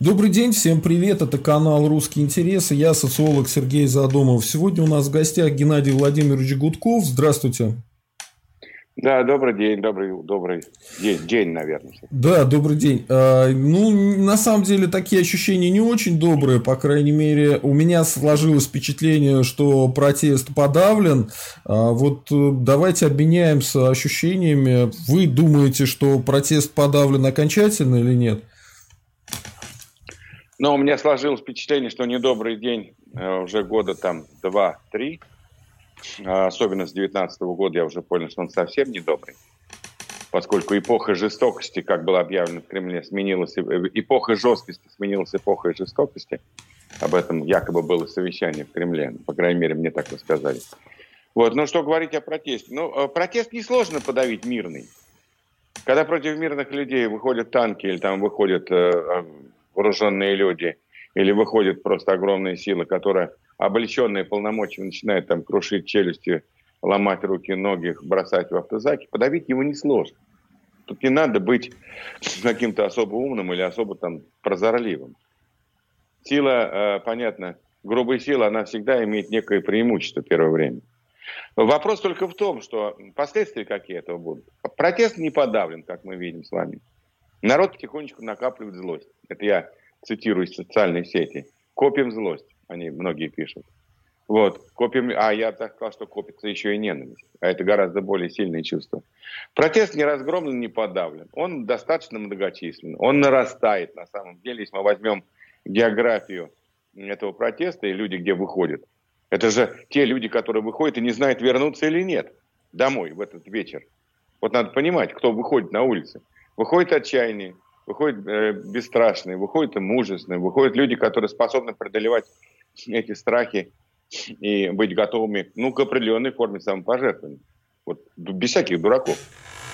Добрый день, всем привет, это канал «Русские интересы», я социолог Сергей Задумов. Сегодня у нас в гостях Геннадий Владимирович Гудков. Здравствуйте. Да, добрый день, добрый, добрый день, день, наверное. Да, добрый день. А, ну, на самом деле, такие ощущения не очень добрые, по крайней мере, у меня сложилось впечатление, что протест подавлен. А, вот э, давайте обменяемся ощущениями. Вы думаете, что протест подавлен окончательно или нет? Но у меня сложилось впечатление, что недобрый день э, уже года там два-три, а, особенно с 19 года я уже понял, что он совсем недобрый, поскольку эпоха жестокости, как было объявлено в Кремле, сменилась, э, эпоха жесткости сменилась эпохой жестокости. Об этом якобы было совещание в Кремле, по крайней мере, мне так рассказали. Вот, ну что говорить о протесте? Ну, э, протест несложно подавить мирный. Когда против мирных людей выходят танки или там выходят вооруженные люди, или выходят просто огромные силы, которые, облеченные полномочиями, начинают там крушить челюсти, ломать руки, ноги, бросать в автозаки, подавить его несложно. Тут не надо быть каким-то особо умным или особо там прозорливым. Сила, э, понятно, грубая сила, она всегда имеет некое преимущество первое время. Вопрос только в том, что последствия какие этого будут. Протест не подавлен, как мы видим с вами. Народ потихонечку накапливает злость. Это я цитирую из социальной сети. Копим злость, они многие пишут. Вот, копим, а я так сказал, что копится еще и ненависть. А это гораздо более сильные чувства. Протест не разгромлен, не подавлен. Он достаточно многочислен. Он нарастает на самом деле, если мы возьмем географию этого протеста и люди, где выходят. Это же те люди, которые выходят и не знают, вернуться или нет домой в этот вечер. Вот надо понимать, кто выходит на улицы. Выходит отчаяние, выходят э, бесстрашные, выходят мужественные, выходят люди, которые способны преодолевать эти страхи и быть готовыми ну, к определенной форме самопожертвования. Вот, без всяких дураков.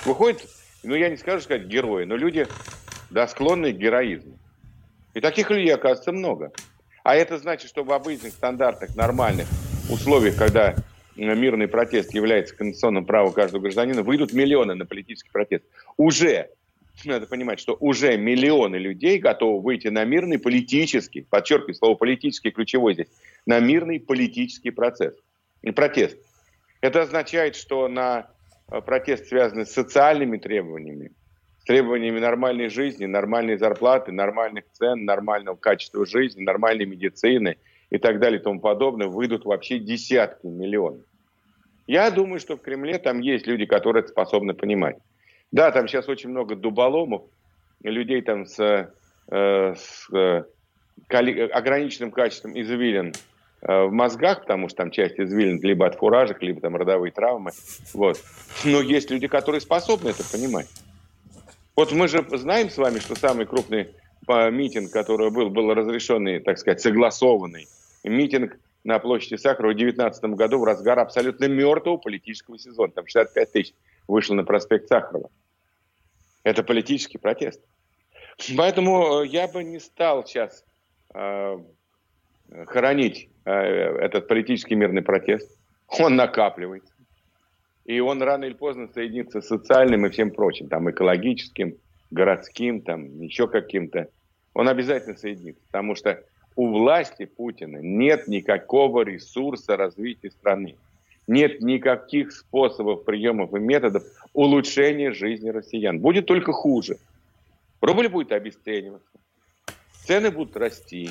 Выходят, ну я не скажу сказать герои, но люди, да, склонные к героизму. И таких людей, оказывается, много. А это значит, что в обычных стандартах, нормальных условиях, когда мирный протест является конституционным правом каждого гражданина, выйдут миллионы на политический протест. Уже надо понимать, что уже миллионы людей готовы выйти на мирный политический, подчеркиваю слово политический ключевой здесь, на мирный политический процесс, и протест. Это означает, что на э, протест, связанный с социальными требованиями, с требованиями нормальной жизни, нормальной зарплаты, нормальных цен, нормального качества жизни, нормальной медицины и так далее и тому подобное, выйдут вообще десятки миллионов. Я думаю, что в Кремле там есть люди, которые это способны понимать. Да, там сейчас очень много дуболомов, людей там с, э, с э, ограниченным качеством извилин э, в мозгах, потому что там часть извилин либо от фуражек, либо там родовые травмы. Вот. Но есть люди, которые способны это понимать. Вот мы же знаем с вами, что самый крупный митинг, который был, был разрешенный, так сказать, согласованный митинг на площади Сахарова в 2019 году в разгар абсолютно мертвого политического сезона. Там 65 тысяч вышло на проспект Сахарова. Это политический протест. Поэтому э, я бы не стал сейчас э, хоронить э, этот политический мирный протест. Он накапливается. И он рано или поздно соединится с социальным и всем прочим, там, экологическим, городским, там, еще каким-то. Он обязательно соединится, потому что у власти Путина нет никакого ресурса развития страны нет никаких способов, приемов и методов улучшения жизни россиян. Будет только хуже. Рубль будет обесцениваться, цены будут расти,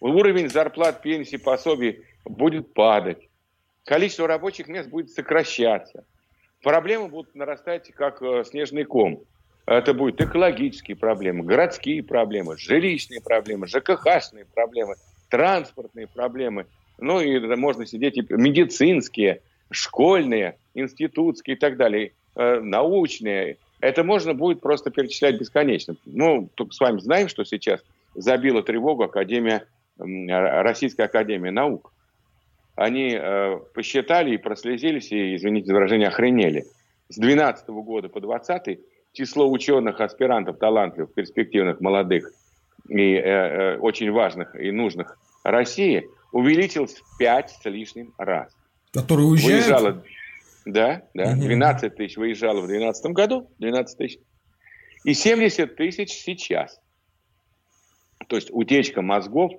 уровень зарплат, пенсий, пособий будет падать, количество рабочих мест будет сокращаться, проблемы будут нарастать как э, снежный ком. Это будут экологические проблемы, городские проблемы, жилищные проблемы, ЖКХшные проблемы, транспортные проблемы – ну и можно сидеть и медицинские, школьные, институтские и так далее, э, научные. Это можно будет просто перечислять бесконечно. Ну, только с вами знаем, что сейчас забила тревогу Академия, Российская Академия Наук. Они э, посчитали и прослезились, и, извините за выражение, охренели. С 2012 года по 2020 число ученых, аспирантов, талантливых, перспективных, молодых и э, э, очень важных и нужных России увеличился в 5 с лишним раз. Которые уезжают? Выезжало, да, да, 12 тысяч выезжало в 2012 году, 12 тысяч, и 70 тысяч сейчас. То есть утечка мозгов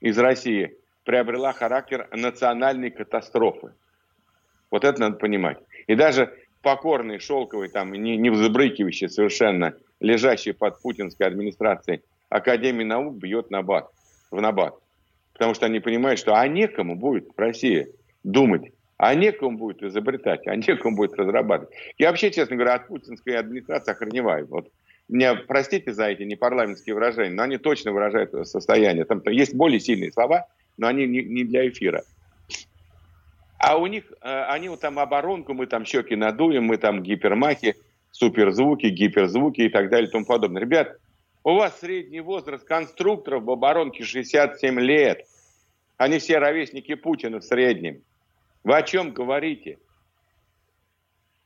из России приобрела характер национальной катастрофы. Вот это надо понимать. И даже покорный, шелковый, там, не, не взбрыкивающий совершенно, лежащий под путинской администрацией Академии наук бьет на бат, в набат. Потому что они понимают, что а некому будет в России думать, а некому будет изобретать, а некому будет разрабатывать. Я вообще, честно говоря, от путинской администрации охреневаю. Вот меня простите за эти непарламентские выражения, но они точно выражают состояние. Там есть более сильные слова, но они не, не для эфира. А у них, э, они вот там оборонку, мы там щеки надуем, мы там гипермахи, суперзвуки, гиперзвуки и так далее и тому подобное. Ребят, у вас средний возраст конструкторов в оборонке 67 лет. Они все ровесники Путина в среднем. Вы о чем говорите?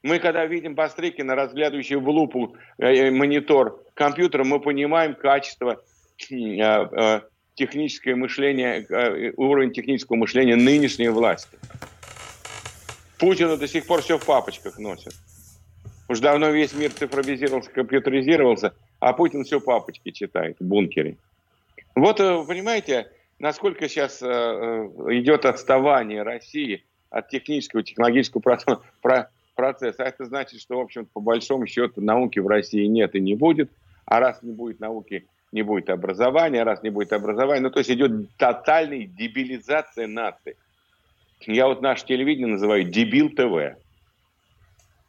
Мы, когда видим Бастрыкина, разглядывающий в лупу э, э, монитор компьютера, мы понимаем качество э, э, техническое мышление, э, уровень технического мышления нынешней власти. Путина до сих пор все в папочках носит. Уж давно весь мир цифровизировался, компьютеризировался, а Путин все папочки читает в бункере. Вот, э, понимаете, насколько сейчас идет отставание России от технического, технологического процесса. А это значит, что, в общем по большому счету, науки в России нет и не будет. А раз не будет науки, не будет образования, раз не будет образования, ну, то есть идет тотальная дебилизация нации. Я вот наше телевидение называю дебил ТВ,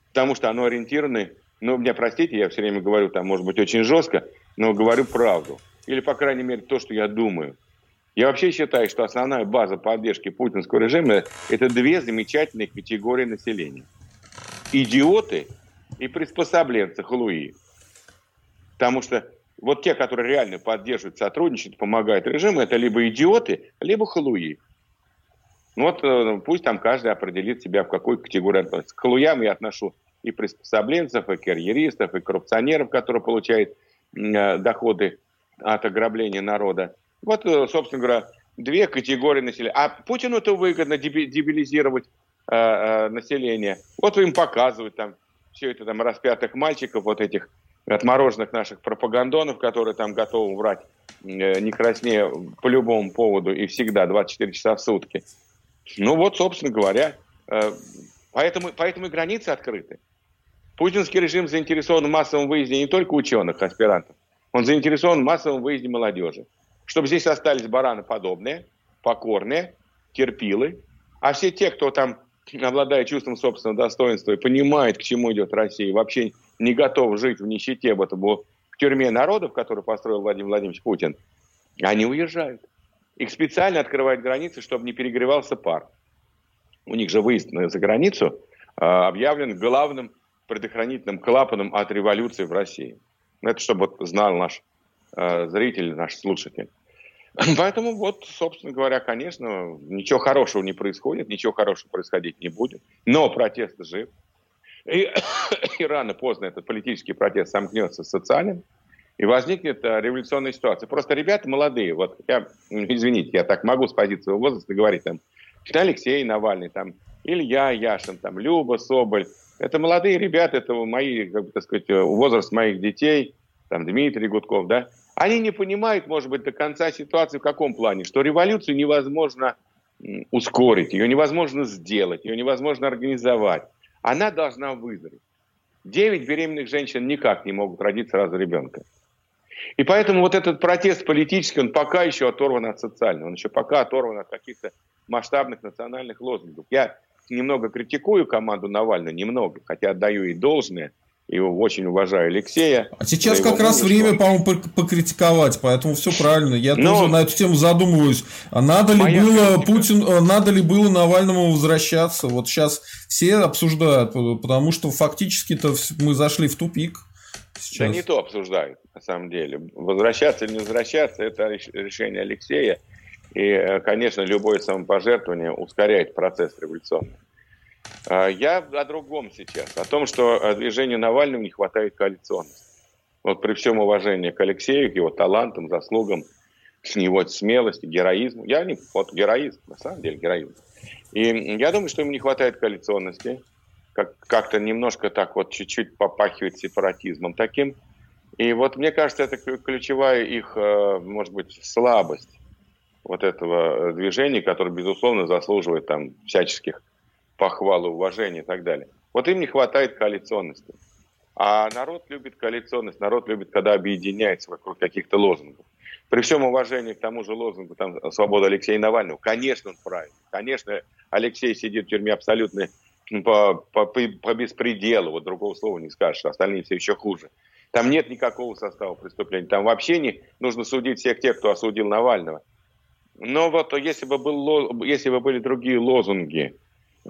потому что оно ориентировано, ну, меня простите, я все время говорю там, может быть, очень жестко, но говорю правду. Или, по крайней мере, то, что я думаю. Я вообще считаю, что основная база поддержки путинского режима – это две замечательные категории населения. Идиоты и приспособленцы, халуи. Потому что вот те, которые реально поддерживают, сотрудничают, помогают режиму, это либо идиоты, либо халуи. Ну вот э, пусть там каждый определит себя, в какой категории относится. К халуям я отношу и приспособленцев, и карьеристов, и коррупционеров, которые получают э, доходы от ограбления народа. Вот, э, собственно говоря, две категории населения. А Путину это выгодно дебилизировать э, население. Вот им показывают там все это там распятых мальчиков, вот этих отмороженных наших пропагандонов, которые там готовы врать э, не краснее по любому поводу и всегда 24 часа в сутки. Ну вот, собственно говоря, э, поэтому, поэтому и границы открыты. Путинский режим заинтересован в массовом выезде не только ученых, аспирантов, он заинтересован в массовом выезде молодежи. Чтобы здесь остались бараны подобные, покорные, терпилы, а все те, кто там обладает чувством собственного достоинства и понимает, к чему идет Россия, вообще не готов жить в нищете, в, этом, в тюрьме народов, которую построил Владимир Владимирович Путин, они уезжают. Их специально открывают границы, чтобы не перегревался пар. У них же выезд за границу э, объявлен главным предохранительным клапаном от революции в России. Это чтобы вот знал наш э, зритель, наш слушатель. Поэтому вот, собственно говоря, конечно, ничего хорошего не происходит, ничего хорошего происходить не будет. Но протест жив. И, и рано поздно этот политический протест сомкнется с социальным, и возникнет а, революционная ситуация. Просто ребята молодые, вот я, извините, я так могу с позиции возраста говорить, там, Алексей Навальный, там, Илья Яшин, там, Люба Соболь, это молодые ребята, это мои, как бы, так сказать, возраст моих детей, там, Дмитрий Гудков, да, они не понимают, может быть, до конца ситуации в каком плане, что революцию невозможно ускорить, ее невозможно сделать, ее невозможно организовать. Она должна вызреть. Девять беременных женщин никак не могут родить сразу ребенка. И поэтому вот этот протест политический, он пока еще оторван от социального, он еще пока оторван от каких-то масштабных национальных лозунгов. Я немного критикую команду Навального, немного, хотя отдаю ей должное – и очень уважаю Алексея. А сейчас как раз время, по-моему, покритиковать, поэтому все правильно. Я Но... тоже на эту тему задумываюсь. А надо ли Моя было критика. Путин, э, надо ли было Навальному возвращаться? Вот сейчас все обсуждают, потому что фактически-то мы зашли в тупик. Сейчас. Да не то обсуждают, на самом деле. Возвращаться или не возвращаться, это решение Алексея. И, э, конечно, любое самопожертвование ускоряет процесс революционный. А, я о другом сейчас, о том, что э, движению Навального не хватает коалиционности. Вот при всем уважении к Алексею, к его талантам, заслугам, к его смелости, героизму. Я не... Вот героизм, на самом деле героизм. И я думаю, что ему не хватает коалиционности. Как, как-то немножко так вот чуть-чуть попахивает сепаратизмом таким. И вот мне кажется, это ключевая их, э, может быть, слабость вот этого движения, которое, безусловно, заслуживает там всяческих похвал, уважения и так далее. Вот им не хватает коалиционности. А народ любит коалиционность, народ любит, когда объединяется вокруг каких-то лозунгов. При всем уважении к тому же лозунгу там, «Свобода Алексея Навального», конечно, он правильный. Конечно, Алексей сидит в тюрьме абсолютно по, по, по беспределу, вот другого слова не скажешь, остальные все еще хуже. Там нет никакого состава преступления. Там вообще не нужно судить всех тех, кто осудил Навального. Но вот если бы, был, если бы были другие лозунги,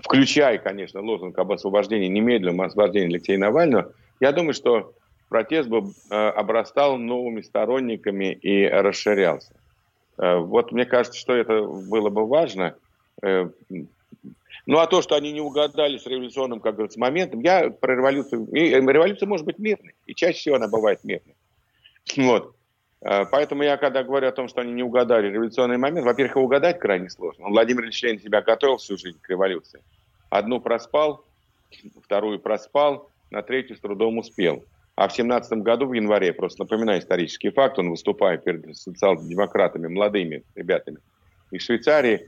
включая, конечно, лозунг об освобождении, немедленном освобождении Алексея Навального, я думаю, что протест бы э, обрастал новыми сторонниками и расширялся. Э, вот мне кажется, что это было бы важно. Э, ну а то, что они не угадали с революционным, как говорится, моментом, я про революцию... И революция может быть мирной, и чаще всего она бывает мирной. Вот. Э, поэтому я, когда говорю о том, что они не угадали революционный момент, во-первых, угадать крайне сложно. Владимир Ильич Ленин себя готовил всю жизнь к революции. Одну проспал, вторую проспал, на третью с трудом успел. А в 17 году, в январе, просто напоминаю исторический факт, он выступая перед социал-демократами, молодыми ребятами из Швейцарии,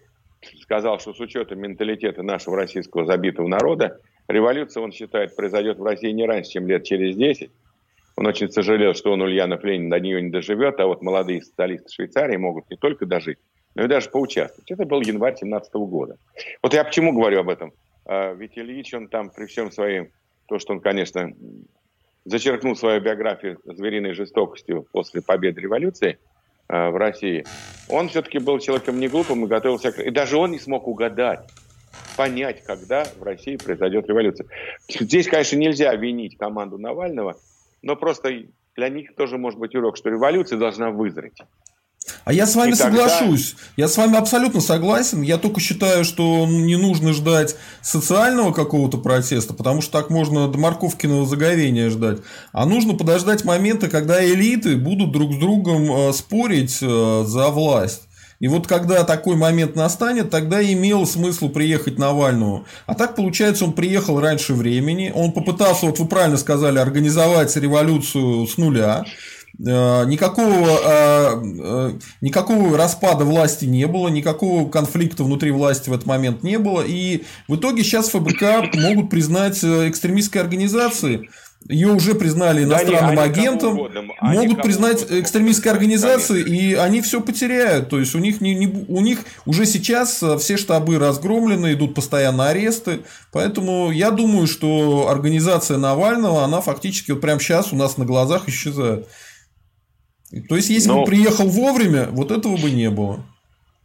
сказал, что с учетом менталитета нашего российского забитого народа, революция, он считает, произойдет в России не раньше, чем лет через 10, он очень сожалел, что он, Ульянов Ленин, до нее не доживет, а вот молодые социалисты Швейцарии могут не только дожить, но и даже поучаствовать. Это был январь 17 года. Вот я почему говорю об этом? А, ведь Ильич, он там при всем своем, то, что он, конечно, зачеркнул свою биографию звериной жестокостью после победы революции а, в России, он все-таки был человеком не глупым и готовился... И даже он не смог угадать, понять, когда в России произойдет революция. Здесь, конечно, нельзя винить команду Навального – но просто для них тоже может быть урок, что революция должна вызреть. А я с вами и соглашусь. Тогда... Я с вами абсолютно согласен. Я только считаю, что не нужно ждать социального какого-то протеста, потому что так можно до морковкиного заговения ждать. А нужно подождать момента, когда элиты будут друг с другом э, спорить э, за власть. И вот когда такой момент настанет, тогда имело смысл приехать Навальному. А так, получается, он приехал раньше времени. Он попытался, вот вы правильно сказали, организовать революцию с нуля. Э, никакого, э, э, никакого распада власти не было, никакого конфликта внутри власти в этот момент не было. И в итоге сейчас ФБК могут признать экстремистской организацией ее уже признали иностранным да, они, агентом, угодно, могут признать угодно, экстремистской организацией, и они все потеряют. То есть у них, не, не, у них уже сейчас э, все штабы разгромлены, идут постоянно аресты. Поэтому я думаю, что организация Навального, она фактически вот прямо сейчас у нас на глазах исчезает. То есть, если Но... бы приехал вовремя, вот этого бы не было.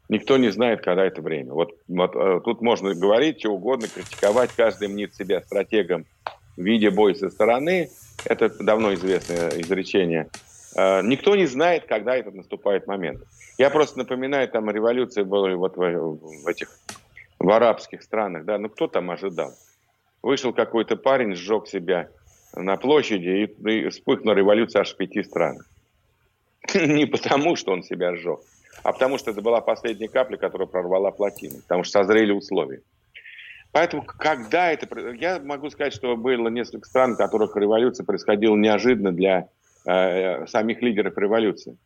Никто не знает, когда это время. Вот, вот э, тут можно говорить, что угодно, критиковать, каждый мнит себя стратегом видя бой со стороны, это давно известное изречение, э, никто не знает, когда этот наступает момент. Я просто напоминаю, там революция была вот в, в этих в арабских странах, да, ну кто там ожидал? Вышел какой-то парень, сжег себя на площади и, и вспыхнула революция аж в пяти странах. Не потому, что он себя сжег, а потому что это была последняя капля, которая прорвала плотину, потому что созрели условия. Поэтому, когда это... Я могу сказать, что было несколько стран, в которых революция происходила неожиданно для э, самих лидеров революции.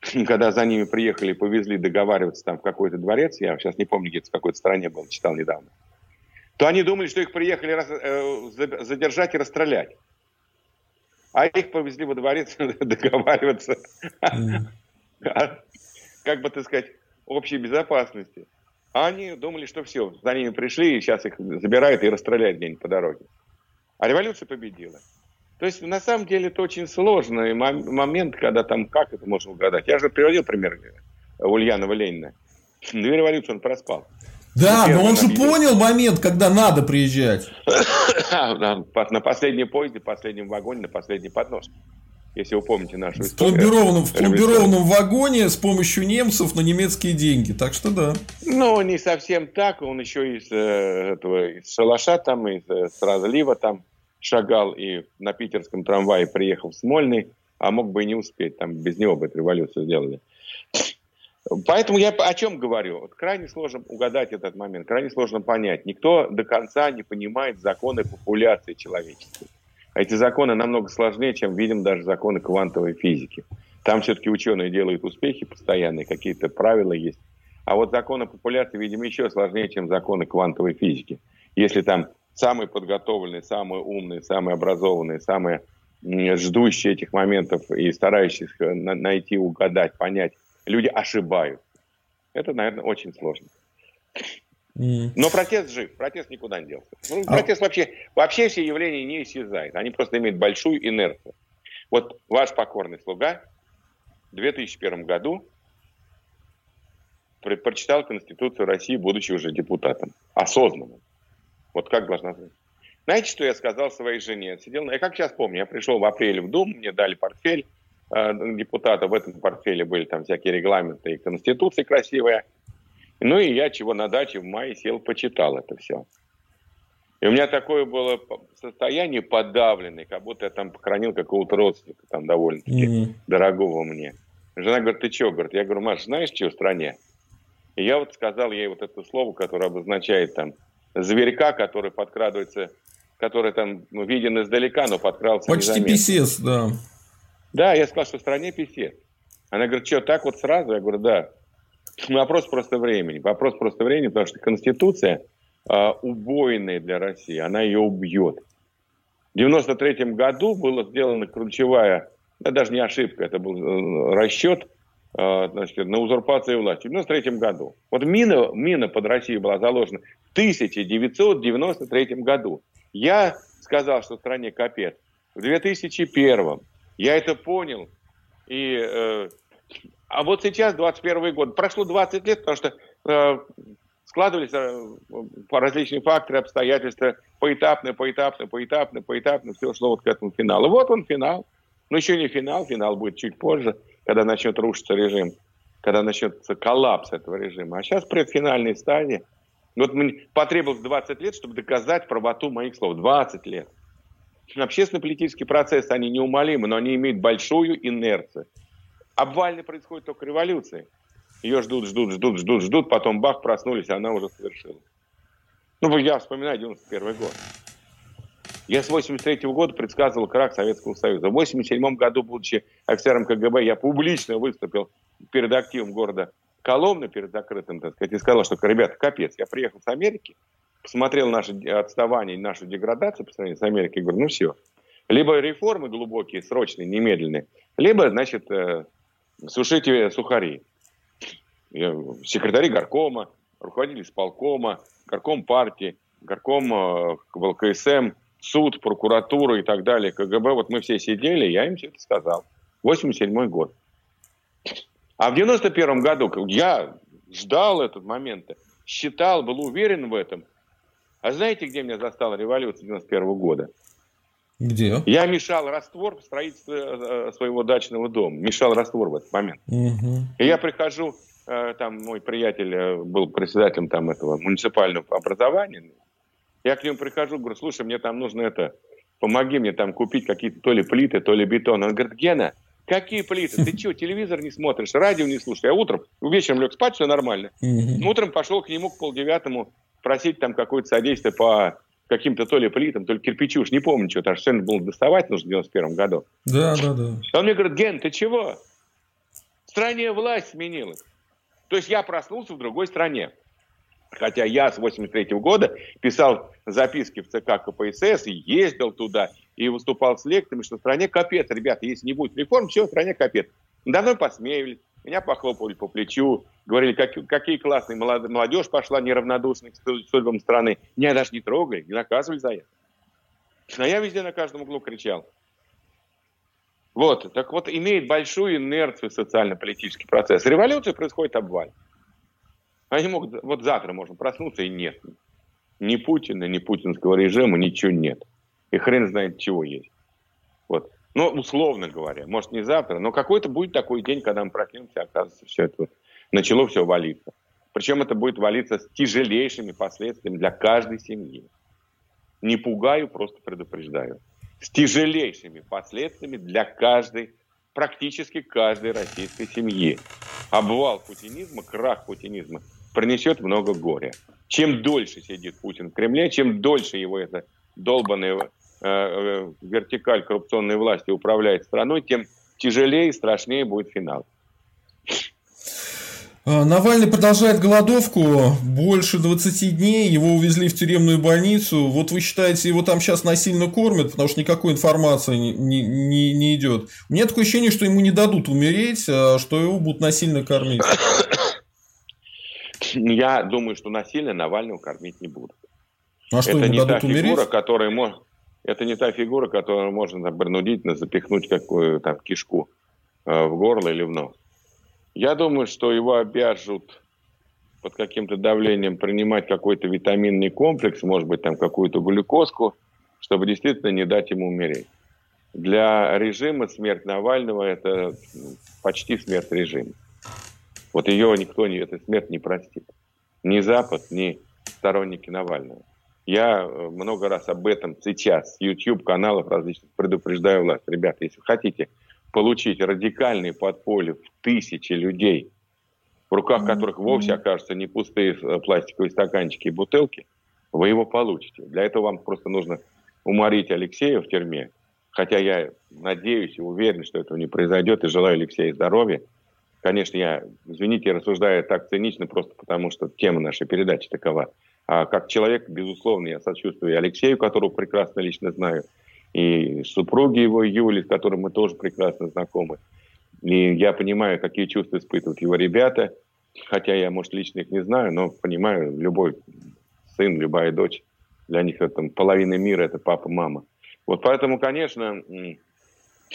Когда за ними приехали и повезли договариваться там в какой-то дворец, я сейчас не помню, где-то в какой-то стране был, читал недавно, то они думали, что их приехали раз, э, задержать и расстрелять. А их повезли во дворец договариваться, как бы, так сказать, общей безопасности. А они думали, что все, за ними пришли, и сейчас их забирают и расстреляют где-нибудь по дороге. А революция победила. То есть, на самом деле, это очень сложный момент, когда там, как это можно угадать. Я же приводил пример Ульянова Ленина. Две революции он проспал. Да, но он же понял момент, когда надо приезжать. На последней поезде, последнем вагоне, на последней подножке если вы помните нашу историю. В пломбированном, в пломбированном вагоне с помощью немцев на немецкие деньги, так что да. Ну, не совсем так, он еще из э, этого, из шалаша там, из э, разлива там шагал и на питерском трамвае приехал в Смольный, а мог бы и не успеть, там без него бы эту революцию сделали. Поэтому я о чем говорю? Вот крайне сложно угадать этот момент, крайне сложно понять. Никто до конца не понимает законы популяции человеческой. Эти законы намного сложнее, чем видим даже законы квантовой физики. Там все-таки ученые делают успехи постоянные, какие-то правила есть. А вот законы популяции, видимо, еще сложнее, чем законы квантовой физики. Если там самые подготовленные, самые умные, самые образованные, самые ждущие этих моментов и старающиеся найти, угадать, понять, люди ошибают. Это, наверное, очень сложно. Но протест жив, протест никуда не делся. Ну, а протест вообще, вообще все явления не исчезают, они просто имеют большую инерцию. Вот ваш покорный слуга в 2001 году прочитал Конституцию России, будучи уже депутатом, осознанным. Вот как должна быть. Знаете, что я сказал своей жене? Сидел, я как сейчас помню, я пришел в апреле в Думу, мне дали портфель э, депутата, в этом портфеле были там всякие регламенты и Конституции красивые. Ну и я чего на даче в мае сел, почитал это все. И у меня такое было состояние подавленное, как будто я там похоронил какого-то родственника, там довольно-таки mm-hmm. дорогого мне. Жена говорит, ты что? Говорит, я говорю, Маш, знаешь, что в стране? И я вот сказал ей вот это слово, которое обозначает там зверька, который подкрадывается, который там ну, виден издалека, но подкрался Почти незаметно. писец, да. Да, я сказал, что в стране писец. Она говорит, что, так вот сразу? Я говорю, да. Вопрос просто времени. Вопрос просто времени, потому что Конституция э, убойная для России, она ее убьет. В 93 году была сделана ключевая, да, даже не ошибка, это был расчет э, значит, на узурпацию власти. В 93 году. Вот мина, мина под Россию была заложена в 1993 году. Я сказал, что стране капец. В 2001 я это понял. И э, а вот сейчас, 21 год, прошло 20 лет, потому что э, складывались э, по различные факторы, обстоятельства, поэтапно, поэтапно, поэтапно, поэтапно, все шло вот к этому финалу. Вот он финал. Но еще не финал, финал будет чуть позже, когда начнет рушиться режим, когда начнется коллапс этого режима. А сейчас предфинальной стадии. Вот мне потребовалось 20 лет, чтобы доказать правоту моих слов. 20 лет. Общественно-политический процесс, они неумолимы, но они имеют большую инерцию. Обвально происходит только революция. Ее ждут, ждут, ждут, ждут, ждут, потом бах, проснулись, она уже совершилась. Ну, я вспоминаю 91 год. Я с 83 -го года предсказывал крах Советского Союза. В 87 году, будучи офицером КГБ, я публично выступил перед активом города Коломны, перед закрытым, так сказать, и сказал, что, ребята, капец, я приехал с Америки, посмотрел наше отставание, нашу деградацию по сравнению с Америкой, и говорю, ну все. Либо реформы глубокие, срочные, немедленные, либо, значит, э, сушите сухари. Секретари горкома, руководители исполкома, горком партии, горком э, КСМ, суд, прокуратура и так далее, КГБ. Вот мы все сидели, я им все это сказал. 87 год. А в 91 году я ждал этот момент, считал, был уверен в этом. А знаете, где меня застала революция 91 года? Где? Я мешал раствор в строительстве э, своего дачного дома. Мешал раствор в этот момент. Угу. И я прихожу, э, там мой приятель э, был председателем там этого муниципального образования. Я к нему прихожу, говорю, слушай, мне там нужно это, помоги мне там купить какие-то то ли плиты, то ли бетон. Он говорит, Гена, какие плиты? Ты что, телевизор не смотришь, радио не слушаешь? Я утром, вечером лег спать, все нормально. Угу. Утром пошел к нему к полдевятому просить там какое-то содействие по каким-то то ли плитам, то ли кирпичу, уж не помню, что там цены было доставать нужно в 91 году. Да, да, да. Он мне говорит, Ген, ты чего? В стране власть сменилась. То есть я проснулся в другой стране. Хотя я с 83 -го года писал записки в ЦК КПСС, и ездил туда, и выступал с лекциями, что в стране капец, ребята, если не будет реформ, все, в стране капец. Давно посмеялись, меня похлопали по плечу, говорили, как, какие классные молодежь пошла неравнодушных к судьбам страны. Меня даже не трогали, не наказывали за это. А я везде на каждом углу кричал. Вот, так вот, имеет большую инерцию социально-политический процесс. Революция происходит обваль. Они могут, вот завтра можно проснуться и нет. Ни Путина, ни путинского режима, ничего нет. И хрен знает, чего есть. Вот. Ну, условно говоря, может не завтра, но какой-то будет такой день, когда мы проснемся, оказывается, все это начало все валиться. Причем это будет валиться с тяжелейшими последствиями для каждой семьи. Не пугаю, просто предупреждаю. С тяжелейшими последствиями для каждой, практически каждой российской семьи. Обвал путинизма, крах путинизма принесет много горя. Чем дольше сидит Путин в Кремле, чем дольше его это долбанное э, вертикаль коррупционной власти управляет страной, тем тяжелее и страшнее будет финал. А, Навальный продолжает голодовку больше 20 дней, его увезли в тюремную больницу. Вот вы считаете, его там сейчас насильно кормят, потому что никакой информации не, не, не идет. У меня такое ощущение, что ему не дадут умереть, а что его будут насильно кормить. Я думаю, что насильно Навального кормить не будут. А что, это не та умереть? фигура, которая может... Это не та фигура, которую можно принудительно запихнуть какую то кишку э, в горло или в нос. Я думаю, что его обяжут под каким-то давлением принимать какой-то витаминный комплекс, может быть, там какую-то глюкозку, чтобы действительно не дать ему умереть. Для режима смерть Навального – это почти смерть режима. Вот ее никто, не, эта смерть не простит. Ни Запад, ни сторонники Навального. Я э, много раз об этом сейчас с YouTube-каналов различных предупреждаю власть. Ребята, если хотите – получить радикальные подполье в тысячи людей, в руках которых вовсе окажутся не пустые э, пластиковые стаканчики и бутылки, вы его получите. Для этого вам просто нужно уморить Алексея в тюрьме. Хотя я надеюсь и уверен, что этого не произойдет, и желаю Алексею здоровья. Конечно, я, извините, рассуждаю так цинично, просто потому что тема нашей передачи такова. А как человек, безусловно, я сочувствую Алексею, которого прекрасно лично знаю, и супруги его Юли, с которой мы тоже прекрасно знакомы. И я понимаю, какие чувства испытывают его ребята, хотя я, может, лично их не знаю, но понимаю, любой сын, любая дочь, для них это половина мира, это папа, мама. Вот поэтому, конечно,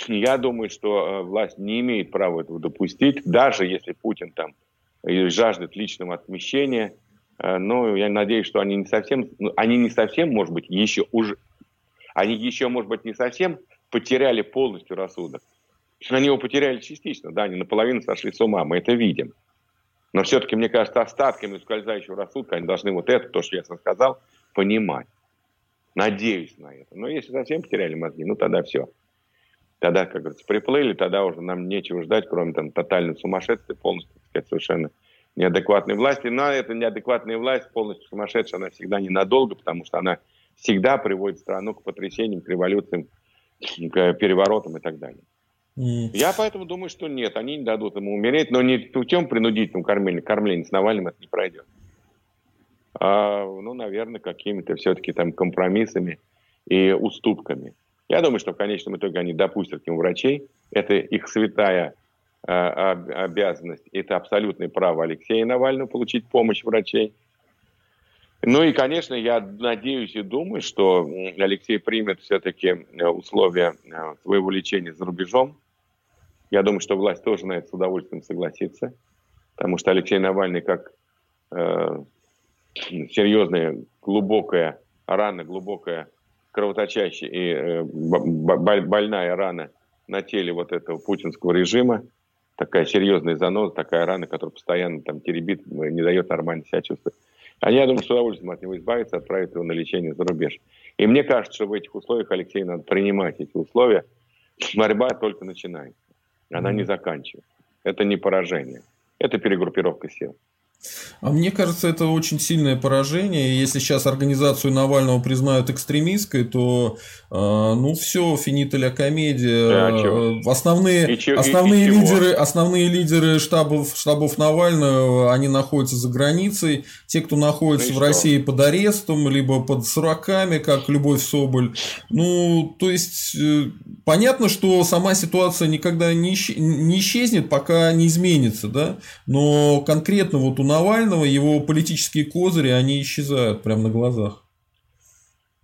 я думаю, что э, власть не имеет права этого допустить, даже если Путин там жаждет личного отмещения. Э, но я надеюсь, что они не совсем, ну, они не совсем, может быть, еще уже они еще, может быть, не совсем потеряли полностью рассудок. Они его потеряли частично, да, они наполовину сошли с ума, мы это видим. Но все-таки, мне кажется, остатками ускользающего рассудка они должны вот это, то, что я сказал, понимать. Надеюсь на это. Но если совсем потеряли мозги, ну тогда все. Тогда, как говорится, приплыли, тогда уже нам нечего ждать, кроме там тотального сумасшествия, полностью, так сказать, совершенно неадекватной власти. Но эта неадекватная власть, полностью сумасшедшая, она всегда ненадолго, потому что она всегда приводит страну к потрясениям, к революциям, к переворотам и так далее. Mm. Я поэтому думаю, что нет, они не дадут ему умереть, но не путем принудительного кормления, кормления с Навальным это не пройдет. А, ну, наверное, какими-то все-таки там компромиссами и уступками. Я думаю, что в конечном итоге они допустят к нему врачей. Это их святая обязанность, это абсолютное право Алексея Навального получить помощь врачей. Ну и, конечно, я надеюсь и думаю, что Алексей примет все-таки э, условия э, своего лечения за рубежом. Я думаю, что власть тоже на это с удовольствием согласится, потому что Алексей Навальный как э, серьезная, глубокая рана, глубокая кровоточащая и э, больная рана на теле вот этого путинского режима, такая серьезная заноза, такая рана, которая постоянно там теребит, не дает нормально себя чувствовать. Они, я думаю, с удовольствием от него избавиться, отправить его на лечение за рубеж. И мне кажется, что в этих условиях, Алексей, надо принимать эти условия. Борьба только начинается. Она не заканчивается. Это не поражение. Это перегруппировка сил. А мне кажется, это очень сильное поражение. Если сейчас организацию Навального признают экстремистской, то э, ну все, финиталя комедия. Да, а основные и, основные, и, и лидеры, основные лидеры штабов, штабов Навального, они находятся за границей. Те, кто находится ну в что? России под арестом, либо под сураками, как Любовь Соболь. Ну, то есть, э, понятно, что сама ситуация никогда не, не исчезнет, пока не изменится, да? Но конкретно вот у Навального его политические козыри, они исчезают прямо на глазах.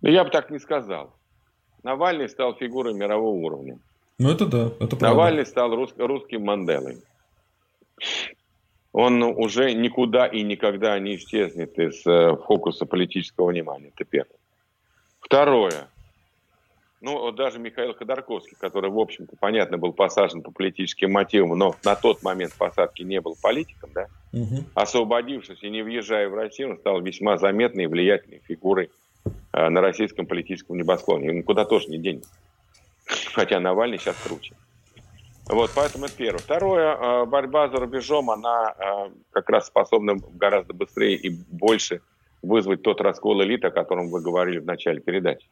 Ну, я бы так не сказал. Навальный стал фигурой мирового уровня. Ну, это да, это правда. Навальный стал рус, русским Манделой. Он уже никуда и никогда не исчезнет из э, фокуса политического внимания. Это первое. Второе. Ну, вот даже Михаил Ходорковский, который, в общем-то, понятно, был посажен по политическим мотивам, но на тот момент посадки не был политиком, да, угу. освободившись и не въезжая в Россию, он стал весьма заметной и влиятельной фигурой э, на российском политическом небосклоне. Он куда тоже не денется. Хотя Навальный сейчас круче. Вот, поэтому это первое. Второе, э, борьба за рубежом, она э, как раз способна гораздо быстрее и больше вызвать тот раскол элит, о котором вы говорили в начале передачи.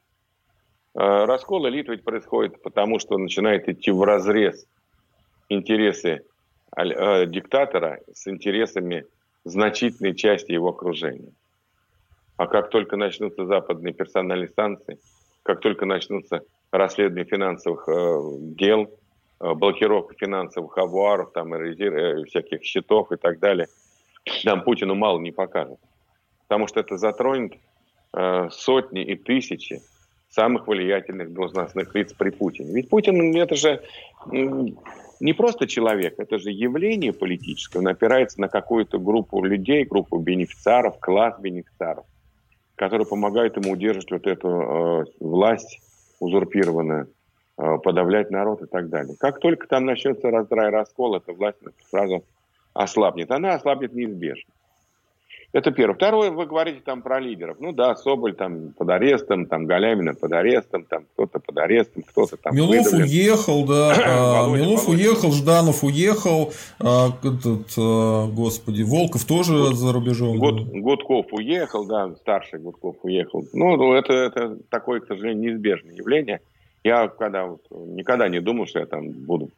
Раскол элит ведь происходит потому, что начинает идти в разрез интересы диктатора с интересами значительной части его окружения. А как только начнутся западные персональные станции, как только начнутся расследования финансовых э, дел, э, блокировка финансовых авуаров, там, э, всяких счетов и так далее, нам Путину мало не покажет. Потому что это затронет э, сотни и тысячи самых влиятельных должностных лиц при Путине. Ведь Путин это же не просто человек, это же явление политическое. Он опирается на какую-то группу людей, группу бенефициаров, класс бенефициаров, которые помогают ему удерживать вот эту э, власть узурпированную, э, подавлять народ и так далее. Как только там начнется раздрай раскол, эта власть сразу ослабнет. Она ослабнет неизбежно. Это первое. Второе, вы говорите там про лидеров. Ну да, Соболь там под арестом, там Галямина под арестом, там кто-то под арестом, кто-то там... Милов выдавлен. уехал, да. А, Милов уехал, Жданов уехал, а, этот, а, господи, Волков тоже Гуд, за рубежом. Гуд, Гудков уехал, да, старший Гудков уехал. Ну, это, это такое, к сожалению, неизбежное явление. Я когда никогда не думал, что я там буду,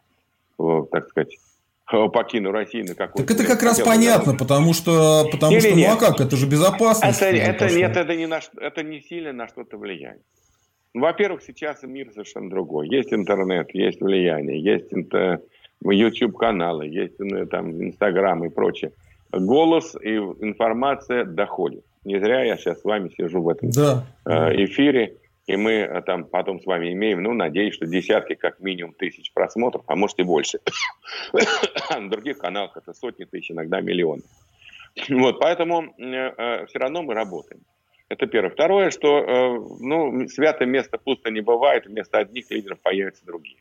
так сказать, Э, покину Россию на какой-то... Так это как раз понятно, потому что, потому что ну а как, это же безопасность. Это, это, нет, это не, на, это не сильно на что-то влияет. Ну, во-первых, сейчас мир совершенно другой. Есть интернет, есть влияние, есть YouTube-каналы, есть там Инстаграм и прочее. Голос и информация доходит. Не зря я сейчас с вами сижу в этом да. Э, эфире. И мы э, там потом с вами имеем, ну, надеюсь, что десятки, как минимум, тысяч просмотров, а может и больше. На других каналах это сотни тысяч, иногда миллионы. Вот, поэтому э, э, все равно мы работаем. Это первое. Второе, что э, ну, святое место пусто не бывает, вместо одних лидеров появятся другие.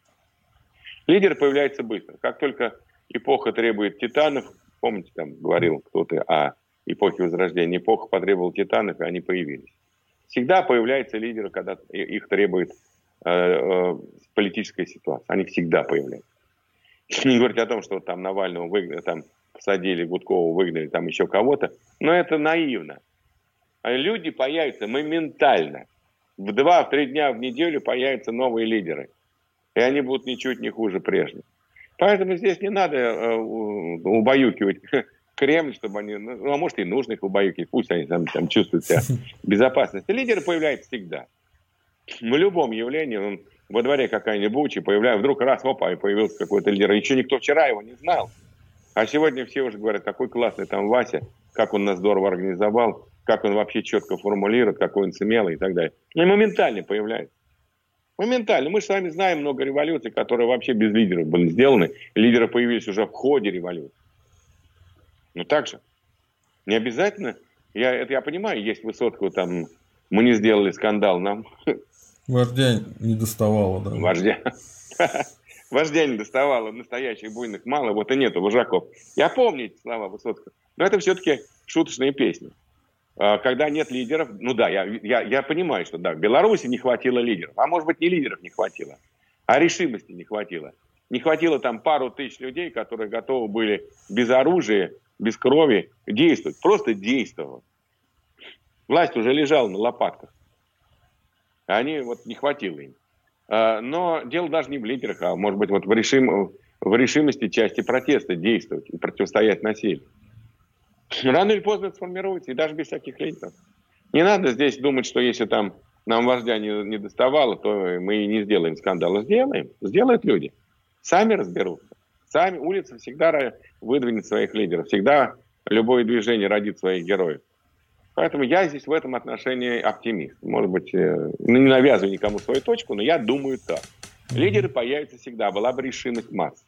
Лидер появляется быстро. Как только эпоха требует титанов, помните, там говорил кто-то о эпохе Возрождения, эпоха потребовала титанов, и они появились. Всегда появляются лидеры, когда их требует э, э, политическая ситуация. Они всегда появляются. Не говорить о том, что там Навального выгнали, там посадили, Гудкова выгнали, там еще кого-то. Но это наивно. А люди появятся моментально. В два-три дня в неделю появятся новые лидеры. И они будут ничуть не хуже прежних. Поэтому здесь не надо э, убаюкивать Кремль, чтобы они, ну, ну, а может и нужно их убаюкивать, пусть они там, там чувствуют себя в безопасности. Лидеры появляются всегда. В любом явлении, он во дворе какая-нибудь буча, появляется, вдруг раз, опа, и появился какой-то лидер. Еще никто вчера его не знал. А сегодня все уже говорят, какой классный там Вася, как он нас здорово организовал, как он вообще четко формулирует, какой он смелый и так далее. И моментально появляется. Моментально. Мы с вами знаем много революций, которые вообще без лидеров были сделаны. Лидеры появились уже в ходе революции. Ну так же. Не обязательно. Я, это я понимаю, есть Высоцкого там, мы не сделали скандал, нам... Вождя не доставало, да. Вождя. Вождя не доставало, настоящих буйных мало, вот и нету вожаков. Я помню эти слова Высоцкого. Но это все-таки шуточные песни. А, когда нет лидеров, ну да, я, я, я понимаю, что да, в Беларуси не хватило лидеров. А может быть, не лидеров не хватило, а решимости не хватило. Не хватило там пару тысяч людей, которые готовы были без оружия без крови действовать, просто действовать. Власть уже лежала на лопатках. Они вот не хватило им. А, но дело даже не в лидерах, а может быть вот в, решим, в решимости части протеста действовать и противостоять насилию. Рано или поздно это сформируется, и даже без всяких лидеров. Не надо здесь думать, что если там нам вождя не, не доставало, то мы и не сделаем скандала. Сделаем. Сделают люди. Сами разберутся. Сами улица всегда выдвинет своих лидеров, всегда любое движение родит своих героев. Поэтому я здесь в этом отношении оптимист. Может быть, э, ну, не навязываю никому свою точку, но я думаю так. Лидеры появятся всегда, была бы решимость масс.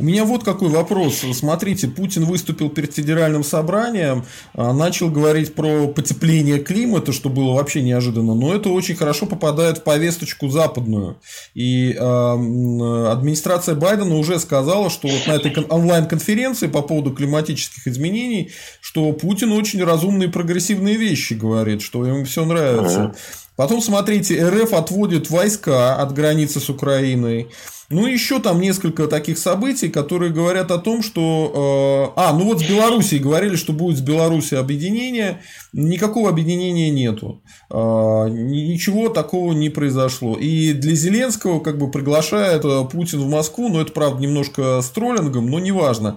У меня вот какой вопрос. Смотрите, Путин выступил перед федеральным собранием, а, начал говорить про потепление климата, что было вообще неожиданно, но это очень хорошо попадает в повесточку западную. И э, администрация Байдена уже сказала, что вот на этой онлайн-конференции по поводу климатических изменений, что Путин очень разумные и прогрессивные вещи говорит, что ему все нравится. Потом, смотрите, РФ отводит войска от границы с Украиной. Ну, еще там несколько таких событий, которые говорят о том, что... Э, а, ну вот с Белоруссией говорили, что будет с Белоруссией объединение. Никакого объединения нету. Э, ничего такого не произошло. И для Зеленского как бы приглашает э, Путин в Москву, но это, правда, немножко с троллингом, но неважно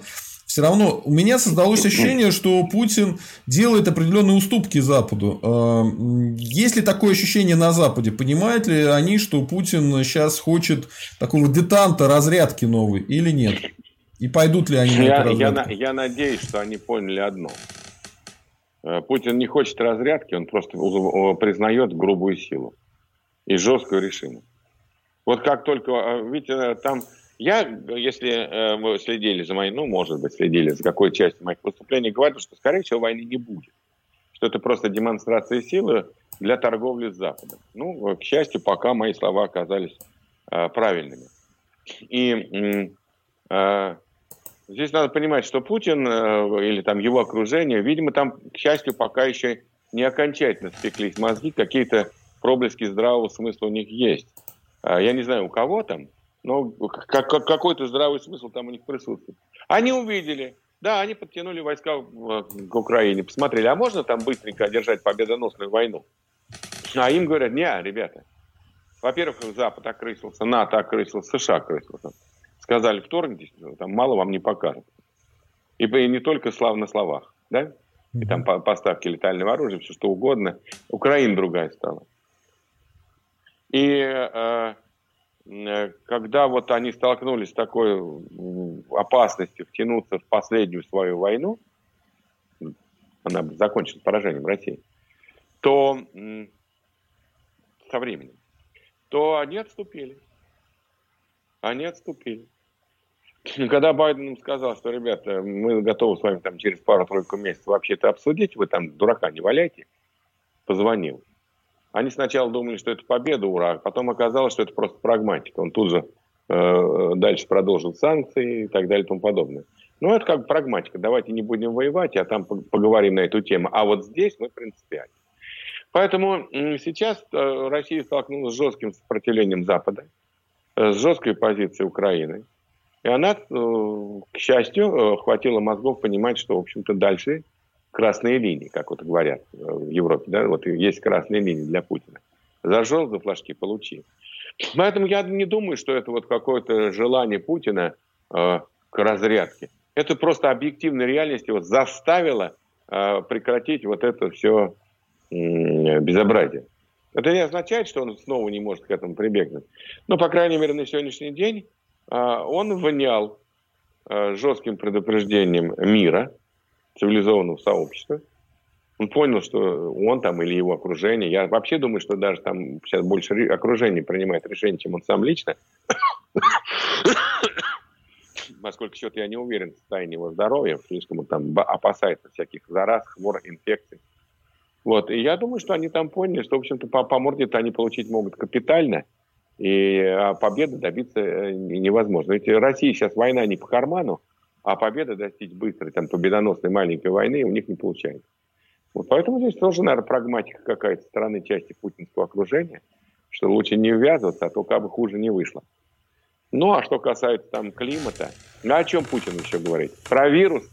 все равно у меня создалось ощущение, что Путин делает определенные уступки Западу. А, есть ли такое ощущение на Западе? Понимают ли они, что Путин сейчас хочет такого детанта разрядки новой или нет? И пойдут ли они на я, я, я надеюсь, что они поняли одно. Э, Путин не хочет разрядки, он просто признает грубую силу и жесткую решимость. Вот как только, э, видите, там я, если э, вы следили за моей, ну, может быть, следили за какой частью моих выступлений, говорю, что, скорее всего, войны не будет. Что это просто демонстрация силы для торговли с Западом. Ну, к счастью, пока мои слова оказались э, правильными. И э, здесь надо понимать, что Путин э, или там его окружение, видимо, там, к счастью, пока еще не окончательно спеклись мозги, какие-то проблески здравого смысла у них есть. Э, я не знаю, у кого там, но как, как, какой-то здравый смысл там у них присутствует. Они увидели, да, они подтянули войска к Украине, посмотрели, а можно там быстренько одержать победоносную войну? А им говорят, не, ребята, во-первых, Запад окрысился, НАТО окрысился, США окрысился. Сказали, вторгнитесь, там мало вам не покажут. И, и не только слав на словах, да? И там поставки летального оружия, все что угодно. Украина другая стала. И Э, когда вот они столкнулись с такой опасностью втянуться в последнюю свою войну, она закончилась поражением России, то со временем, то они отступили. Они отступили. Когда Байден им сказал, что, ребята, мы готовы с вами там через пару-тройку месяцев вообще-то обсудить, вы там дурака не валяйте, позвонил. Они сначала думали, что это победа, ура, а потом оказалось, что это просто прагматика. Он тут же э, дальше продолжил санкции и так далее и тому подобное. Ну, это как прагматика. Давайте не будем воевать, а там поговорим на эту тему. А вот здесь мы принципиально. Поэтому сейчас э, Россия столкнулась с жестким сопротивлением Запада, э, с жесткой позицией Украины. И она, э, к счастью, хватило мозгов понимать, что, в общем-то, дальше красные линии, как вот говорят э, в Европе, да, вот есть красные линии для Путина. Зажел за флажки, получи. Поэтому я не думаю, что это вот какое-то желание Путина э, к разрядке. Это просто объективная реальность его заставила э, прекратить вот это все э, безобразие. Это не означает, что он снова не может к этому прибегнуть. Но, по крайней мере, на сегодняшний день э, он внял э, жестким предупреждением мира – цивилизованного сообщества. Он понял, что он там или его окружение, я вообще думаю, что даже там сейчас больше окружение принимает решение, чем он сам лично, поскольку счет я не уверен в состоянии его здоровья, слишком он там опасается всяких зараз, хвор, инфекций. Вот, и я думаю, что они там поняли, что, в общем-то, по, по морде-то они получить могут капитально, и а победы добиться э, невозможно. Ведь Россия сейчас война не по карману, а победы достичь быстрой, там, победоносной маленькой войны у них не получается. Вот поэтому здесь тоже, наверное, прагматика какая-то стороны части путинского окружения, что лучше не ввязываться, а то как бы хуже не вышло. Ну, а что касается там климата, ну, о чем Путин еще говорит? Про вирус,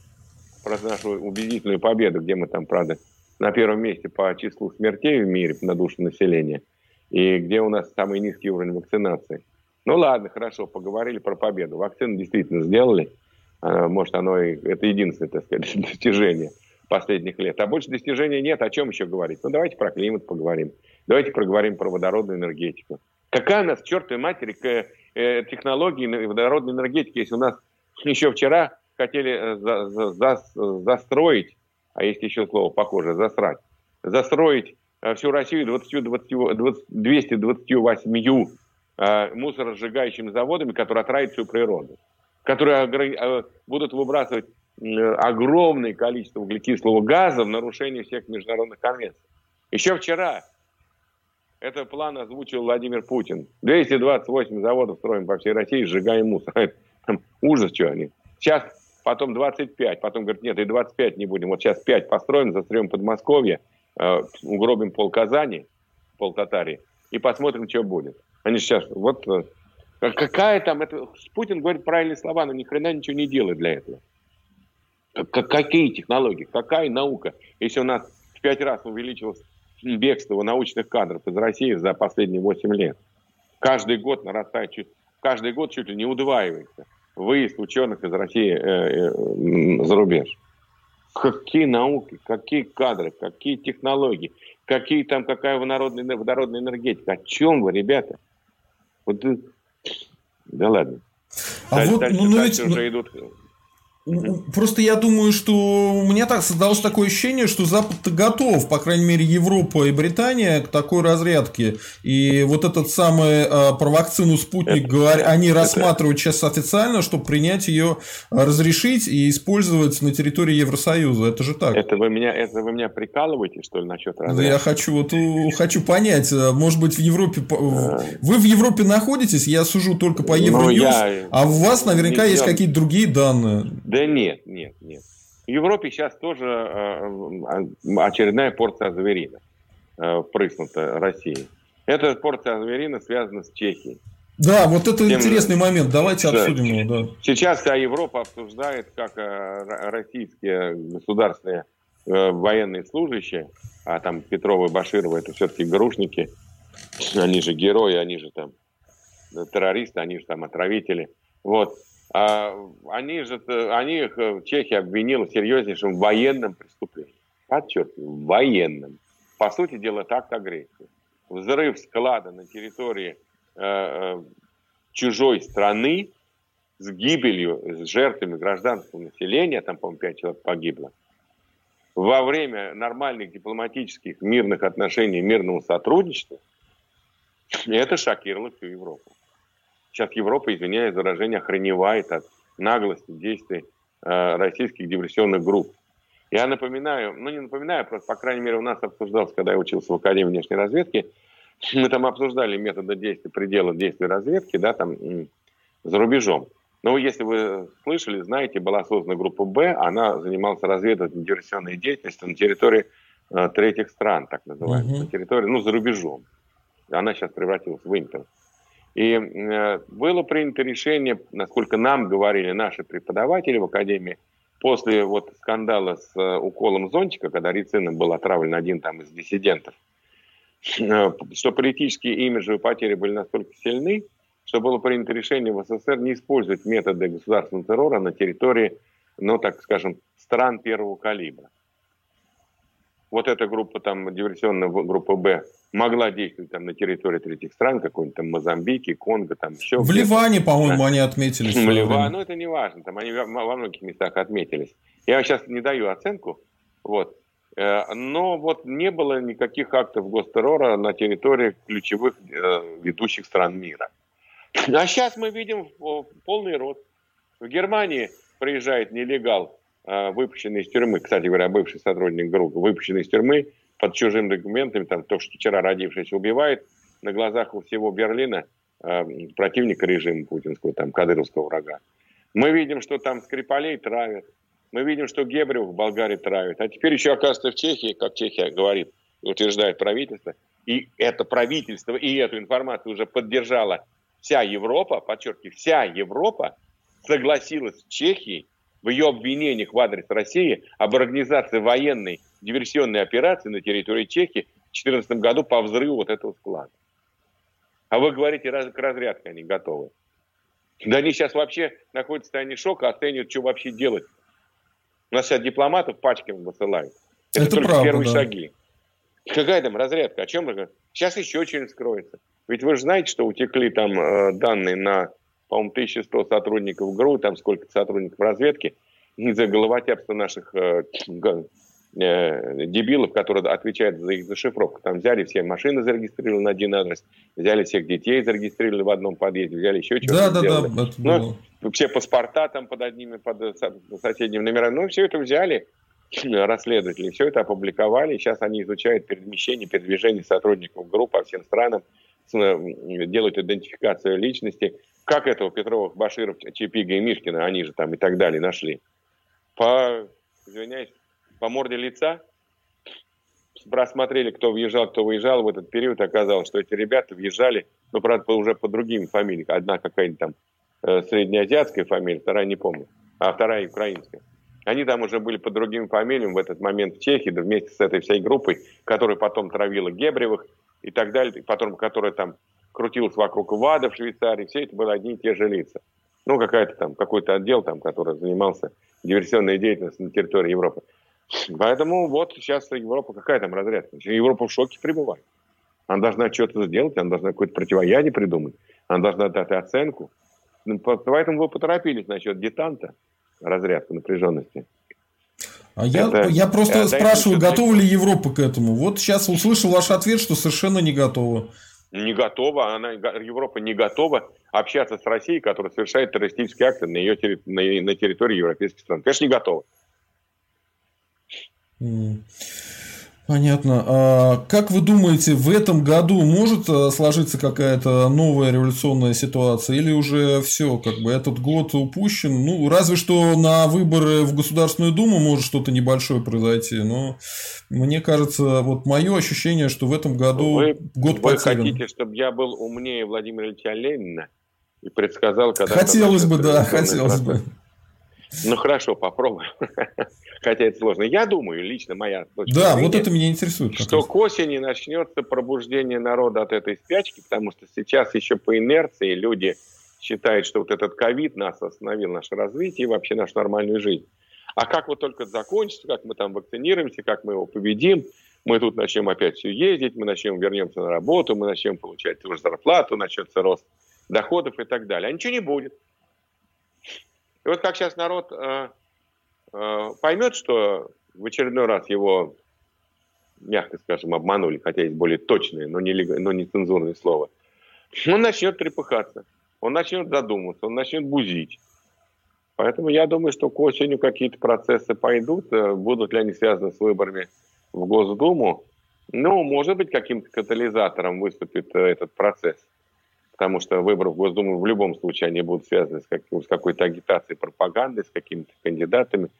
про нашу убедительную победу, где мы там, правда, на первом месте по числу смертей в мире на душу населения, и где у нас самый низкий уровень вакцинации. Ну ладно, хорошо, поговорили про победу. Вакцину действительно сделали – может, оно и, это единственное, так сказать, достижение последних лет. А больше достижений нет, о чем еще говорить? Ну, давайте про климат поговорим. Давайте проговорим про водородную энергетику. Какая у нас, к чертовой матери, э, технологии водородной энергетики, если у нас еще вчера хотели э, за, за, за, застроить, а есть еще слово похожее, засрать, застроить э, всю Россию 20, 20, 20, 228 мусоросжигающими заводами, которые отравят всю природу которые э, будут выбрасывать огромное количество углекислого газа в нарушение всех международных конвенций. Еще вчера этот план озвучил Владимир Путин. 228 заводов строим по всей России, сжигаем мусор. Ужас, что они. Сейчас потом 25, потом говорят, нет, и 25 не будем. Вот сейчас 5 построим, застрем Подмосковье, э, угробим пол Казани, полтатарии, и посмотрим, что будет. Они сейчас, вот, э, какая там, это, Путин говорит правильные слова, но ни хрена ничего не делает для этого. Какие технологии, какая наука? Если у нас в пять раз увеличилось бегство научных кадров из России за последние 8 лет, каждый год нарастает, чуть, каждый год чуть ли не удваивается выезд ученых из России э, э, за рубеж. Какие науки, какие кадры, какие технологии, какие там, какая водородная, водородная энергетика. О чем вы, ребята? Вот, э, да ладно. А дальше, вот, дальше, ну, дальше ведь, уже идут Просто я думаю, что у меня так создалось такое ощущение, что Запад готов, по крайней мере, Европа и Британия к такой разрядке. И вот этот самый э, про вакцину спутник, говор... они рассматривают сейчас официально, чтобы принять ее, разрешить и использовать на территории Евросоюза. Это же так. Это вы меня, это вы меня прикалываете, что ли, насчет разрядки? Да я хочу, вот, хочу понять, э, может быть, в Европе... А... Вы в Европе находитесь, я сужу только по Евроньюз, ну, я... а у вас наверняка есть какие-то другие данные. Да нет, нет, нет. В Европе сейчас тоже э, очередная порция зверина э, прыснута России. Эта порция зверина связана с Чехией. Да, вот это Тем, интересный момент. Давайте да, обсудим его. Да. Сейчас вся Европа обсуждает, как э, российские государственные э, военные служащие, а там Петрова и Баширова это все-таки грушники, они же герои, они же там террористы, они же там отравители. Вот. А, они же, они их, Чехия обвинила в серьезнейшем военном преступлении. Подчеркиваю, военном. По сути дела, так агрессии. Взрыв склада на территории э, э, чужой страны с гибелью, с жертвами гражданского населения, там, по-моему, 5 человек погибло, во время нормальных дипломатических мирных отношений, мирного сотрудничества, это шокировало всю Европу. Сейчас Европа, извиняюсь за выражение, охреневает от наглости действий э, российских диверсионных групп. Я напоминаю, ну не напоминаю, просто, по крайней мере, у нас обсуждалось, когда я учился в Академии внешней разведки, мы там обсуждали методы действия, пределы действия разведки, да, там, за рубежом. Но если вы слышали, знаете, была создана группа «Б», она занималась разведывательной диверсионной деятельностью на территории э, третьих стран, так называемых, mm-hmm. на территории, ну, за рубежом. Она сейчас превратилась в Интер. И э, было принято решение, насколько нам говорили наши преподаватели в Академии, после вот скандала с э, уколом зонтика, когда рицином был отравлен один там из диссидентов, э, что политические имиджевые потери были настолько сильны, что было принято решение в СССР не использовать методы государственного террора на территории, ну, так скажем, стран первого калибра. Вот эта группа, там, диверсионная группа «Б», могла действовать там на территории третьих стран, какой-нибудь там Мозамбики, Конго, там еще. В Ливане, по-моему, да. они отметились. В Ливане, ну это не важно, там они во многих местах отметились. Я сейчас не даю оценку, вот. Э, но вот не было никаких актов гостеррора на территории ключевых э, ведущих стран мира. А сейчас мы видим полный рост. В Германии приезжает нелегал, э, выпущенный из тюрьмы, кстати говоря, бывший сотрудник группы, выпущенный из тюрьмы, под чужим документами, там, то, что вчера родившийся убивает, на глазах у всего Берлина э, противника режима путинского, там, кадыровского врага. Мы видим, что там Скрипалей травят. Мы видим, что Гебрев в Болгарии травят. А теперь еще, оказывается, в Чехии, как Чехия говорит, утверждает правительство, и это правительство, и эту информацию уже поддержала вся Европа, подчеркиваю, вся Европа согласилась с Чехией в ее обвинениях в адрес России об организации военной диверсионной операции на территории Чехии в 2014 году по взрыву вот этого склада. А вы говорите, раз, к разрядке они готовы. Да они сейчас вообще находятся в состоянии шока, оценивают, что вообще делать. У нас сейчас дипломатов пачками высылают. Это, Это только правда, первые да. шаги. Какая там разрядка? О чем это? Сейчас еще что-нибудь скроется. Ведь вы же знаете, что утекли там э, данные на, по-моему, 1100 сотрудников ГРУ, там сколько сотрудников разведки, из-за головотяпства наших э, Э, дебилов, которые отвечают за их зашифровку. Там взяли все машины, зарегистрировали на один адрес, взяли всех детей, зарегистрировали в одном подъезде, взяли еще что-то. Да, да, да. Ну, все паспорта там под одними, под соседними номерами. Ну, все это взяли расследователи, все это опубликовали. Сейчас они изучают перемещение, передвижение сотрудников групп по всем странам, делают идентификацию личности. Как этого Петрова, Баширов, Чепига и Мишкина, они же там и так далее нашли. По, извиняюсь, по морде лица. просмотрели, кто въезжал, кто выезжал в этот период, оказалось, что эти ребята въезжали, ну, правда, уже по другим фамилиям. Одна какая-нибудь там э, среднеазиатская фамилия, вторая не помню, а вторая украинская. Они там уже были по другим фамилиям в этот момент в Чехии, да вместе с этой всей группой, которая потом травила Гебревых и так далее, и потом, которая там крутилась вокруг ВАДа в Швейцарии, все это были одни и те же лица. Ну, какая-то там, какой-то отдел там, который занимался диверсионной деятельностью на территории Европы. Поэтому вот сейчас Европа, какая там разрядка? Европа в шоке пребывает. Она должна что-то сделать, она должна какое-то противоядие придумать, она должна дать оценку. Ну, поэтому вы поторопились насчет детанта, разрядка напряженности. А я, это, я просто это, спрашиваю, это, готова ли Европа к этому? Вот сейчас услышал ваш ответ, что совершенно не готова. Не готова, она, Европа не готова общаться с Россией, которая совершает террористические акты на, ее, на, на территории европейских стран. Конечно, не готова. Понятно. А как вы думаете, в этом году может э, сложиться какая-то новая революционная ситуация или уже все, как бы этот год упущен? Ну, разве что на выборы в Государственную Думу может что-то небольшое произойти, но мне кажется, вот мое ощущение, что в этом году вы, год вы потерян. хотите, чтобы я был умнее Владимира Ильича Ленина и предсказал, когда... Хотелось бы, да, хотелось бы. Ну хорошо, попробуем. Хотя это сложно. Я думаю, лично моя точка Да, зрения, вот это меня интересует. Что раз. к осени начнется пробуждение народа от этой спячки, потому что сейчас еще по инерции люди считают, что вот этот ковид нас остановил, наше развитие и вообще нашу нормальную жизнь. А как вот только закончится, как мы там вакцинируемся, как мы его победим, мы тут начнем опять все ездить, мы начнем вернемся на работу, мы начнем получать ту же зарплату, начнется рост доходов и так далее. А ничего не будет. И вот как сейчас народ э, э, поймет, что в очередной раз его, мягко скажем, обманули, хотя есть более точное, но не, но не цензурное слово, он начнет трепыхаться, он начнет задумываться, он начнет бузить. Поэтому я думаю, что к осенью какие-то процессы пойдут, э, будут ли они связаны с выборами в Госдуму. Ну, может быть, каким-то катализатором выступит э, этот процесс потому что выборы в Госдуму в любом случае они будут связаны с, как, с какой-то агитацией, пропагандой, с какими-то кандидатами,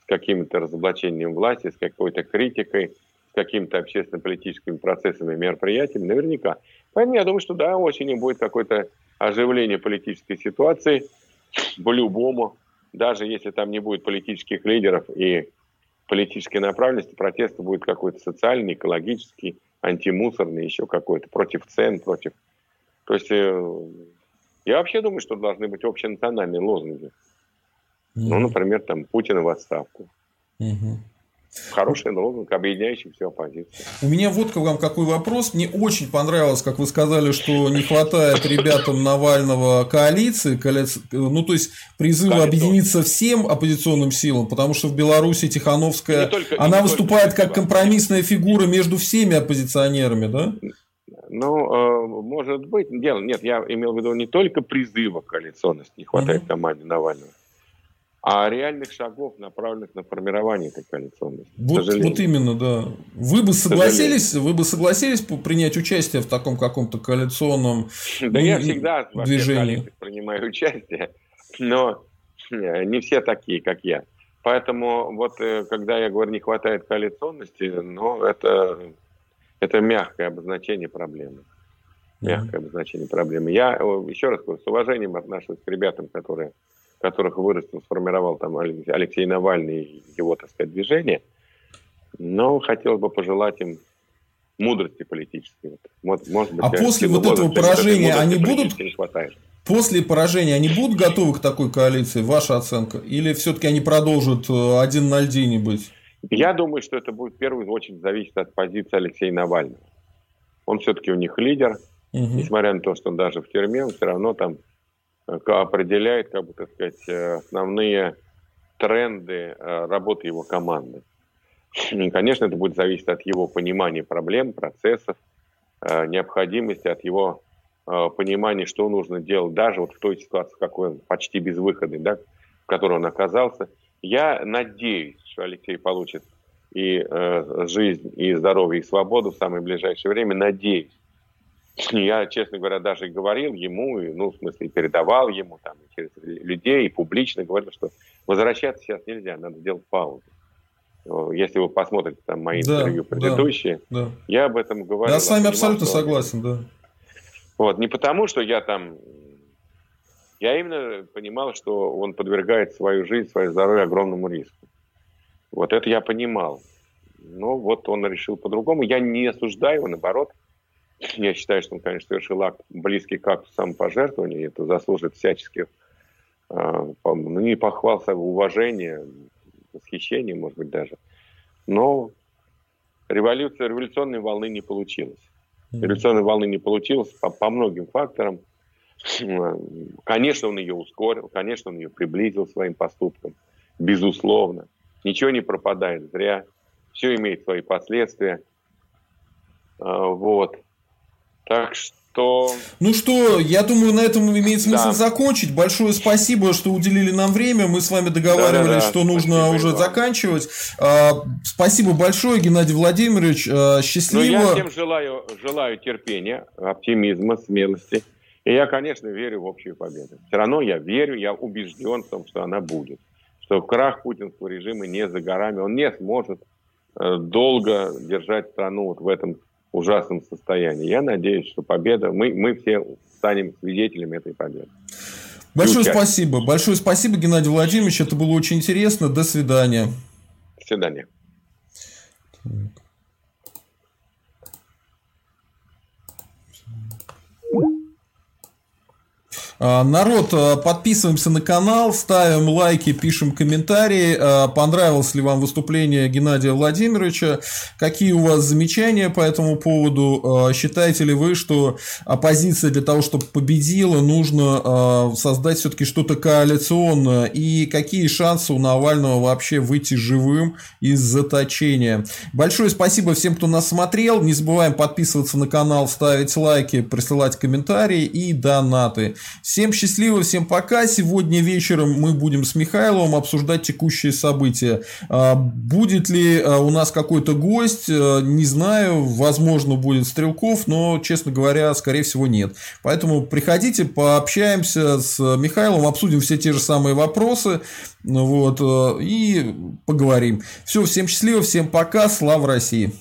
с каким-то разоблачением власти, с какой-то критикой, с какими-то общественно-политическими процессами, мероприятиями, наверняка. Поэтому я думаю, что да, осенью будет какое-то оживление политической ситуации по-любому, даже если там не будет политических лидеров и политической направленности, протест будет какой-то социальный, экологический, антимусорный, еще какой-то, против цен, против то есть э, я вообще думаю, что должны быть общенациональные лозунги. Mm-hmm. Ну, например, там Путина в отставку. Mm-hmm. Хороший лозунг, объединяющий всю оппозицию. У меня вот к вам какой вопрос. Мне очень понравилось, как вы сказали, что не хватает ребятам Навального коалиции, коалиции ну то есть призыва Коалиция. объединиться всем оппозиционным силам, потому что в Беларуси Тихановская, только, она выступает как компромиссная фигура между всеми оппозиционерами, да? Ну, э, может быть. Дело, нет, я имел в виду не только призыва коалиционности, не хватает угу. команде Навального, а реальных шагов, направленных на формирование этой коалиционности. Вот, вот именно, да. Вы бы согласились, вы бы согласились принять участие в таком каком-то коалиционном Да я всегда в движении принимаю участие, но э, не все такие, как я. Поэтому вот э, когда я говорю, не хватает коалиционности, ну, это это мягкое обозначение проблемы. Мягкое mm-hmm. обозначение проблемы. Я еще раз говорю, с уважением отношусь к ребятам, которые, которых вырастил, сформировал там Алексей Навальный и его, так сказать, движение. Но хотелось бы пожелать им мудрости политической. Вот, может быть, а после вот этого поражения они будут... Не хватает. После поражения они будут готовы к такой коалиции, ваша оценка? Или все-таки они продолжат э, один на льдине быть? Я думаю, что это будет в первую очередь зависеть от позиции Алексея Навального. Он все-таки у них лидер, угу. несмотря на то, что он даже в тюрьме, он все равно там э, определяет, как бы так сказать, э, основные тренды э, работы его команды. И, конечно, это будет зависеть от его понимания проблем, процессов, необходимости, от его понимания, что нужно делать даже вот в той ситуации, в какой он почти безвыходный, да, в которой он оказался. Я надеюсь, что Алексей получит и э, жизнь, и здоровье, и свободу в самое ближайшее время. Надеюсь. Я, честно говоря, даже говорил ему, и, ну, в смысле, передавал ему там, через людей, и публично говорил, что возвращаться сейчас нельзя, надо делать паузу. Если вы посмотрите там мои да, интервью предыдущие, да, да. я об этом говорю. Я с вами абсолютно согласен, да. Вот, не потому, что я там... Я именно понимал, что он подвергает свою жизнь, свое здоровье огромному риску. Вот это я понимал. Но вот он решил по-другому. Я не осуждаю его, наоборот. Я считаю, что он, конечно, совершил акт близкий к акту самопожертвования. Это заслужит всяческих, э, ну, не похвал, а уважения, восхищения, может быть, даже. Но революция, революционной волны не получилось. Революционной волны не получилось по, по многим факторам. Конечно, он ее ускорил, конечно, он ее приблизил своим поступком, безусловно. Ничего не пропадает зря, все имеет свои последствия. А, вот. Так что. Ну что, я думаю, на этом имеет смысл да. закончить. Большое спасибо, что уделили нам время. Мы с вами договаривались, да, да, да. что нужно спасибо уже заканчивать. А, спасибо большое, Геннадий Владимирович. А, счастливо. Ну, я всем желаю, желаю терпения, оптимизма, смелости. И я, конечно, верю в общую победу. Все равно я верю, я убежден в том, что она будет. Что крах путинского режима не за горами. Он не сможет э, долго держать страну вот в этом ужасном состоянии. Я надеюсь, что победа, мы, мы все станем свидетелями этой победы. Большое спасибо. Большое спасибо, Геннадий Владимирович. Это было очень интересно. До свидания. До свидания. Народ, а, подписываемся на канал, ставим лайки, пишем комментарии. А, понравилось ли вам выступление Геннадия Владимировича? Какие у вас замечания по этому поводу? Считаете ли вы, что оппозиция для того, чтобы победила, нужно создать все-таки что-то коалиционное? И какие шансы у Навального вообще выйти живым из заточения? Большое спасибо всем, кто нас смотрел. Не забываем подписываться на канал, ставить лайки, присылать комментарии и донаты. Всем счастливо, всем пока. Сегодня вечером мы будем с Михайловым обсуждать текущие события. А, будет ли а, у нас какой-то гость, а, не знаю. Возможно, будет Стрелков, но, честно говоря, скорее всего, нет. Поэтому приходите, пообщаемся с Михайловым, обсудим все те же самые вопросы. Вот, и поговорим. Все, всем счастливо, всем пока. Слава России!